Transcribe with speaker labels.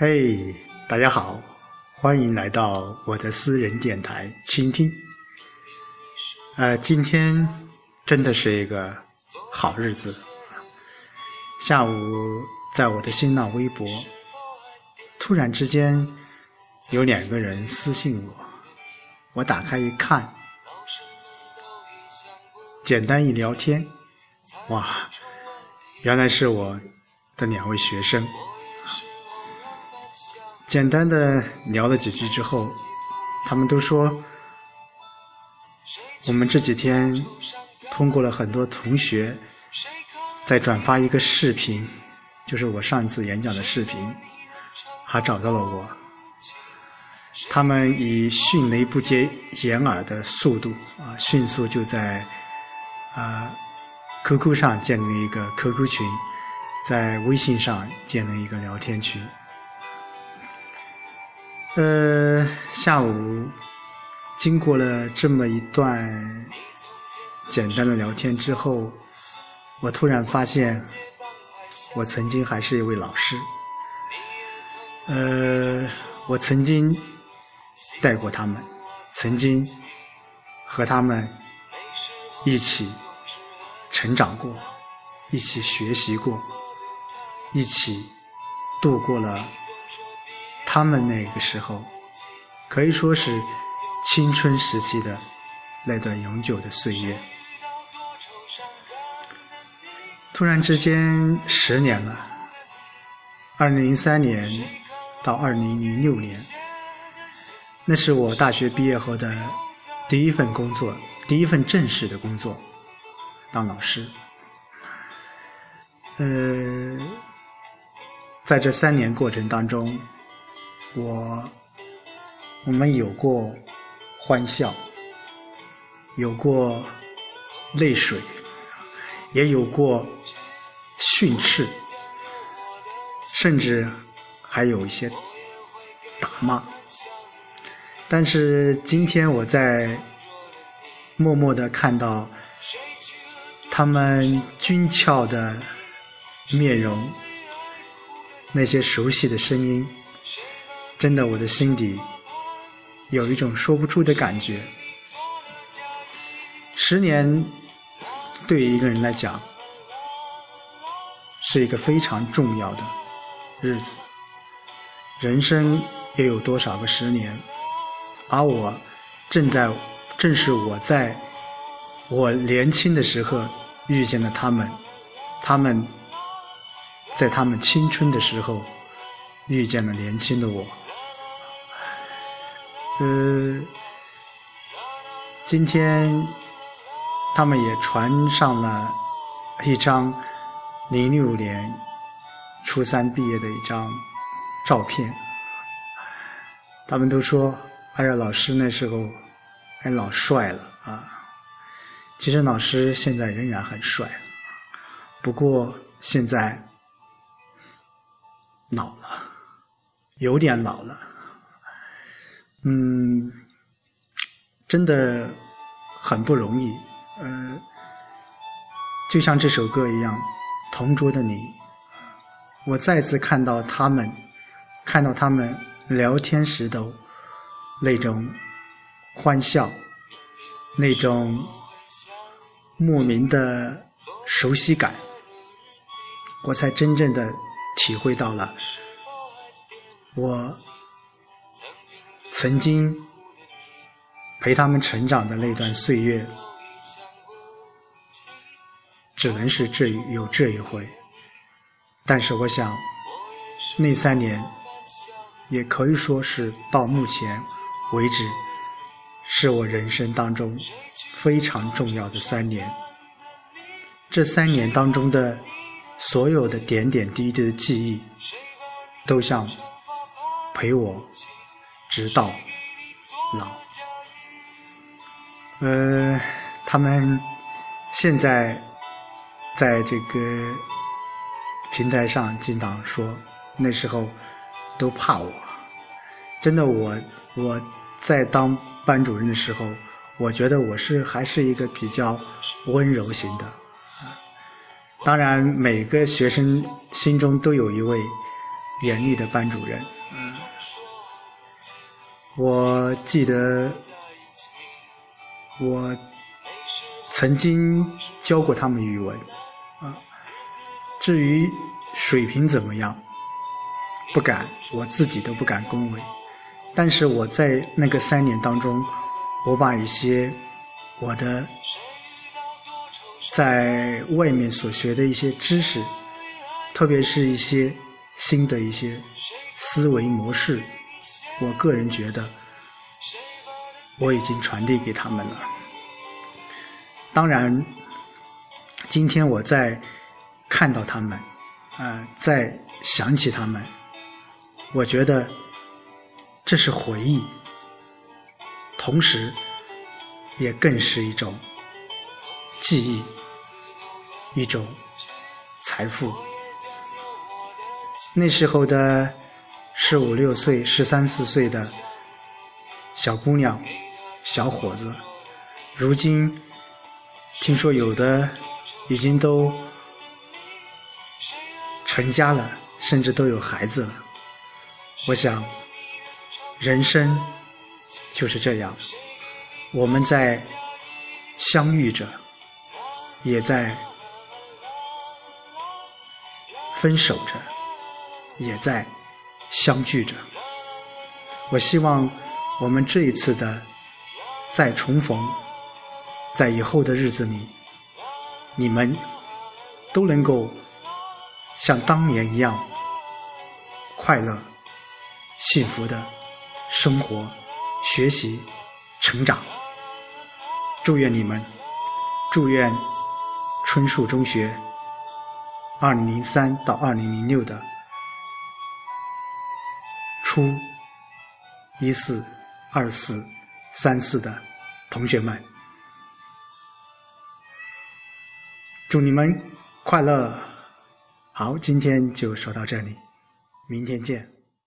Speaker 1: 嘿，大家好，欢迎来到我的私人电台倾听。呃，今天真的是一个好日子。下午在我的新浪微博，突然之间有两个人私信我，我打开一看，简单一聊天，哇，原来是我的两位学生。简单的聊了几句之后，他们都说，我们这几天通过了很多同学在转发一个视频，就是我上次演讲的视频，还找到了我。他们以迅雷不及掩耳的速度啊，迅速就在啊 QQ 上建立一个 QQ 群，在微信上建了一个聊天群。呃，下午经过了这么一段简单的聊天之后，我突然发现，我曾经还是一位老师。呃，我曾经带过他们，曾经和他们一起成长过，一起学习过，一起度过了。他们那个时候，可以说是青春时期的那段永久的岁月。突然之间，十年了，二零零三年到二零零六年，那是我大学毕业后的第一份工作，第一份正式的工作，当老师。呃，在这三年过程当中。我，我们有过欢笑，有过泪水，也有过训斥，甚至还有一些打骂。但是今天我在默默的看到他们俊俏的面容，那些熟悉的声音。真的，我的心底有一种说不出的感觉。十年对于一个人来讲是一个非常重要的日子。人生又有多少个十年？而我正在，正是我在我年轻的时候遇见了他们，他们在他们青春的时候遇见了年轻的我。呃，今天他们也传上了一张零六年初三毕业的一张照片。他们都说：“哎呀，老师那时候还老帅了啊！”其实老师现在仍然很帅，不过现在老了，有点老了。嗯，真的很不容易。呃，就像这首歌一样，《同桌的你》，我再次看到他们，看到他们聊天时的那种欢笑，那种莫名的熟悉感，我才真正的体会到了我。曾经陪他们成长的那段岁月，只能是这有这一回。但是我想，那三年也可以说是到目前为止，是我人生当中非常重要的三年。这三年当中的所有的点点滴滴的记忆，都像陪我。直到老，呃，他们现在在这个平台上经常说，那时候都怕我。真的，我我在当班主任的时候，我觉得我是还是一个比较温柔型的。当然，每个学生心中都有一位严厉的班主任。嗯，我记得我曾经教过他们语文，啊，至于水平怎么样，不敢，我自己都不敢恭维。但是我在那个三年当中，我把一些我的在外面所学的一些知识，特别是一些新的一些思维模式，我个人觉得我已经传递给他们了。当然，今天我在看到他们，呃，在想起他们，我觉得。这是回忆，同时，也更是一种记忆，一种财富。那时候的十五六岁、十三四岁的小姑娘、小伙子，如今听说有的已经都成家了，甚至都有孩子了。我想。人生就是这样，我们在相遇着，也在分手着，也在相聚着。我希望我们这一次的再重逢，在以后的日子里，你们都能够像当年一样快乐、幸福的。生活、学习、成长，祝愿你们，祝愿春树中学二零零三到二零零六的初一四、二四、三四的同学们，祝你们快乐。好，今天就说到这里，明天见。